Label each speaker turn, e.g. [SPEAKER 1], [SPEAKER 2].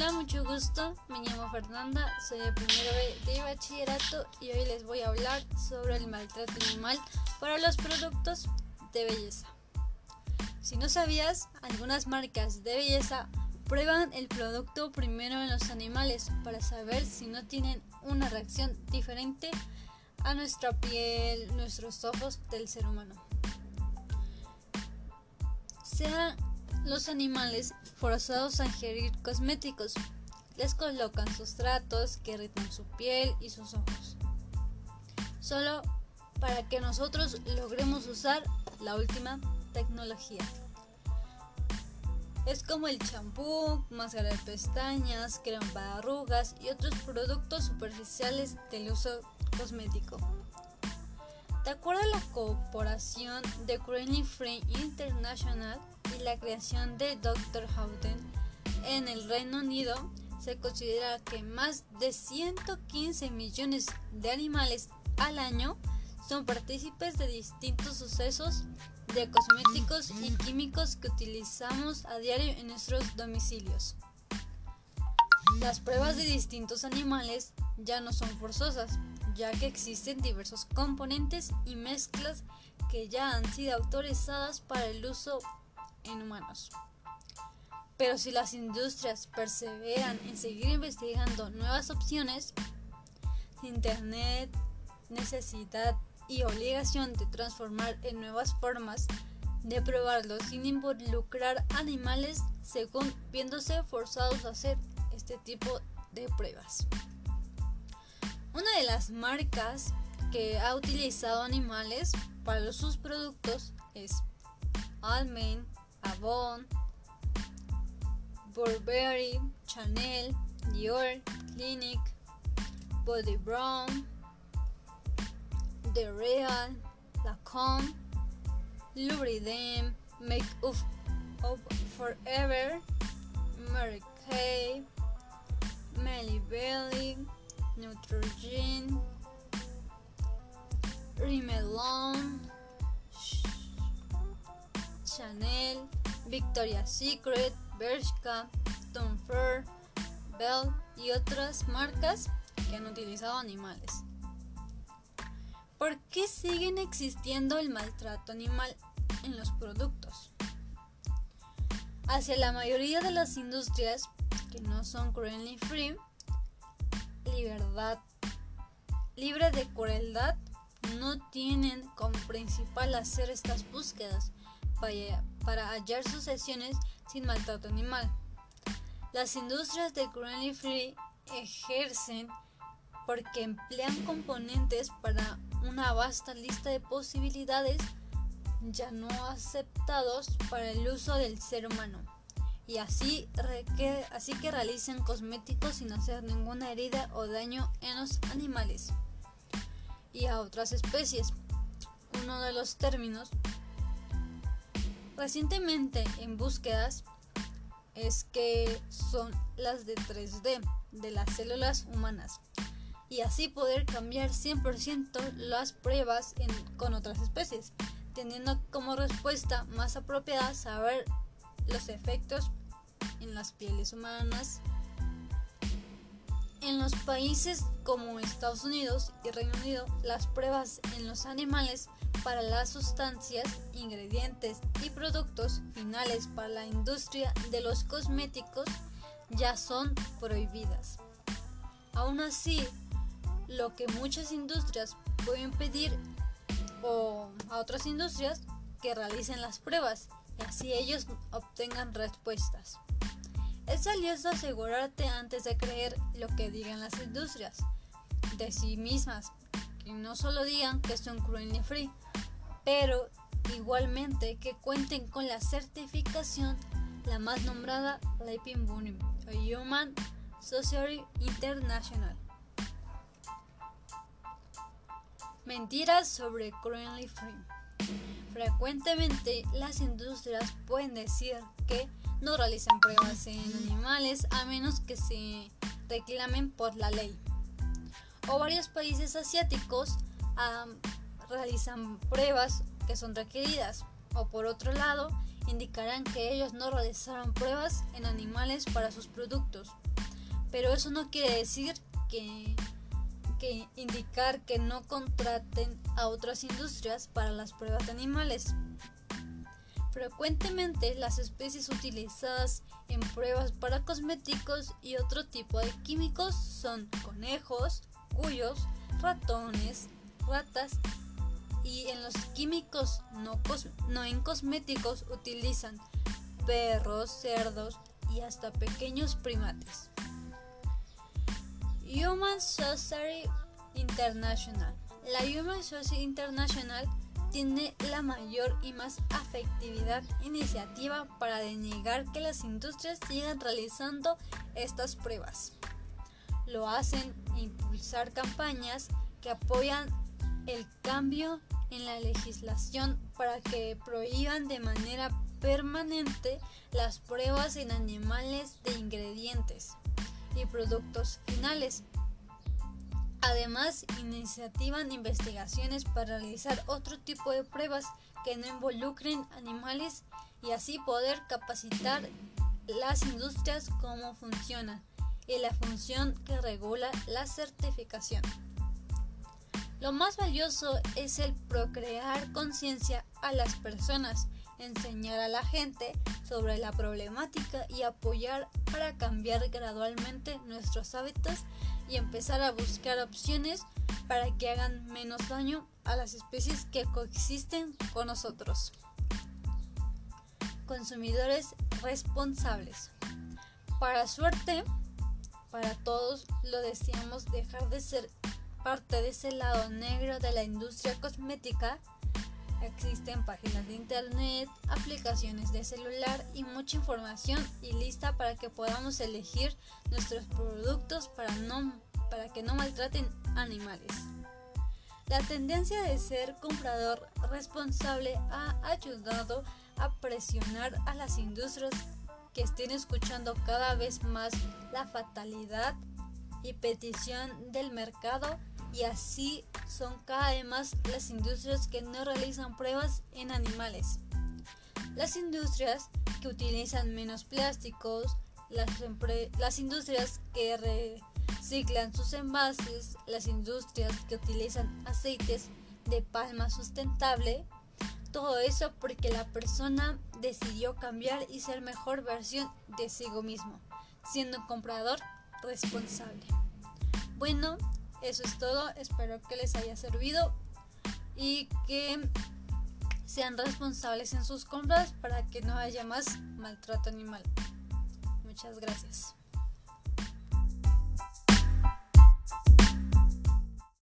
[SPEAKER 1] Hola, mucho gusto. Me llamo Fernanda, soy de primero de bachillerato y hoy les voy a hablar sobre el maltrato animal para los productos de belleza. Si no sabías, algunas marcas de belleza prueban el producto primero en los animales para saber si no tienen una reacción diferente a nuestra piel, nuestros ojos del ser humano. Sean los animales forzados a ingerir cosméticos. Les colocan sustratos que irritan su piel y sus ojos. Solo para que nosotros logremos usar la última tecnología. Es como el champú, máscara de pestañas, crema para arrugas y otros productos superficiales del uso cosmético. De acuerdo a la corporación de Cruelty Free International y la creación de Dr. Houghton en el Reino Unido, se considera que más de 115 millones de animales al año son partícipes de distintos sucesos de cosméticos y químicos que utilizamos a diario en nuestros domicilios. Las pruebas de distintos animales ya no son forzosas, ya que existen diversos componentes y mezclas que ya han sido autorizadas para el uso en humanos. Pero si las industrias perseveran en seguir investigando nuevas opciones, Internet, necesidad y obligación de transformar en nuevas formas de probarlo sin involucrar animales según viéndose forzados a hacer este tipo de pruebas. Una de las marcas que ha utilizado animales para sus productos es Almen, Avon, Burberry, Chanel, Dior, Clinique, Body Brown, The Real, Lancome, Lubricant, Make Up Forever, Mary Kay, Melly Belly, Neutrogena, Rimmel Chanel, Victoria's Secret, Bershka, Tom Bell. Y otras marcas que han utilizado animales. ¿Por qué siguen existiendo el maltrato animal en los productos? Hacia la mayoría de las industrias que no son cruelty free, libertad libre de crueldad no tienen como principal hacer estas búsquedas para, hallar sucesiones sin maltrato animal. Las industrias de cruelty free ejercen porque emplean componentes para una vasta lista de posibilidades ya no aceptados para el uso del ser humano y así, así que realicen cosméticos sin hacer ninguna herida o daño en los animales y a otras especies. Uno de los términos recientemente en búsquedas es que son las de 3D de las células humanas y así poder cambiar 100% las pruebas con otras especies, teniendo como respuesta más apropiada saber los efectos en las pieles humanas. En los países como Estados Unidos y Reino Unido, las pruebas en los animales para las sustancias, ingredientes y productos finales para la industria de los cosméticos ya son prohibidas. Aún así, lo que muchas industrias pueden pedir o a otras industrias que realicen las pruebas y así ellos obtengan respuestas. Es valioso asegurarte antes de creer lo que digan las industrias de sí mismas, que no solo digan que son cruelty free, pero igualmente que cuenten con la certificación la más nombrada Leipin Bunim, Human Society International. Mentiras sobre cruelty free. Frecuentemente las industrias pueden decir que no realizan pruebas en animales a menos que se reclamen por la ley. O varios países asiáticos realizan pruebas que son requeridas. O por otro lado, indicarán que ellos no realizaron pruebas en animales para sus productos. pero eso no quiere decir que, que indicar que no contraten a otras industrias para las pruebas de animales. Frecuentemente las especies utilizadas en pruebas para cosméticos y otro tipo de químicos son conejos, cuyos, ratones, ratas y en los químicos no, no en cosméticos utilizan perros, cerdos y hasta pequeños primates. Human Society International. La Human Society International tiene la mayor y más afectividad iniciativa para denegar que las industrias sigan realizando estas pruebas. Lo hacen impulsar campañas que apoyan el cambio en la legislación para que prohíban de manera permanente las pruebas en animales de ingredientes y productos finales. Además, iniciativan investigaciones para realizar otro tipo de pruebas que no involucren animales y así poder capacitar las industrias cómo funcionan y la función que regula la certificación. Lo más valioso es el procrear conciencia a las personas, enseñar a la gente sobre la problemática y apoyar para cambiar gradualmente nuestros hábitos y empezar a buscar opciones para que hagan menos daño a las especies que coexisten con nosotros. Consumidores responsables. Para suerte, para todos lo deseamos dejar de ser parte de ese lado negro de la industria cosmética, existen páginas de internet, aplicaciones de celular y mucha información y lista para que podamos elegir nuestros productos para, no, para que no maltraten animales. La tendencia de ser comprador responsable ha ayudado a presionar a las industrias que estén escuchando cada vez más la fatalidad y petición del mercado y así son cada vez más las industrias que no realizan pruebas en animales. Las industrias que utilizan menos plásticos, las, las industrias que reciclan sus envases, las industrias que utilizan aceites de palma sustentable, todo eso porque la persona decidió cambiar y ser mejor versión de sí mismo, siendo un comprador responsable. Bueno, eso es todo, espero que les haya servido y que sean responsables en sus compras para que no haya más maltrato animal. Muchas gracias.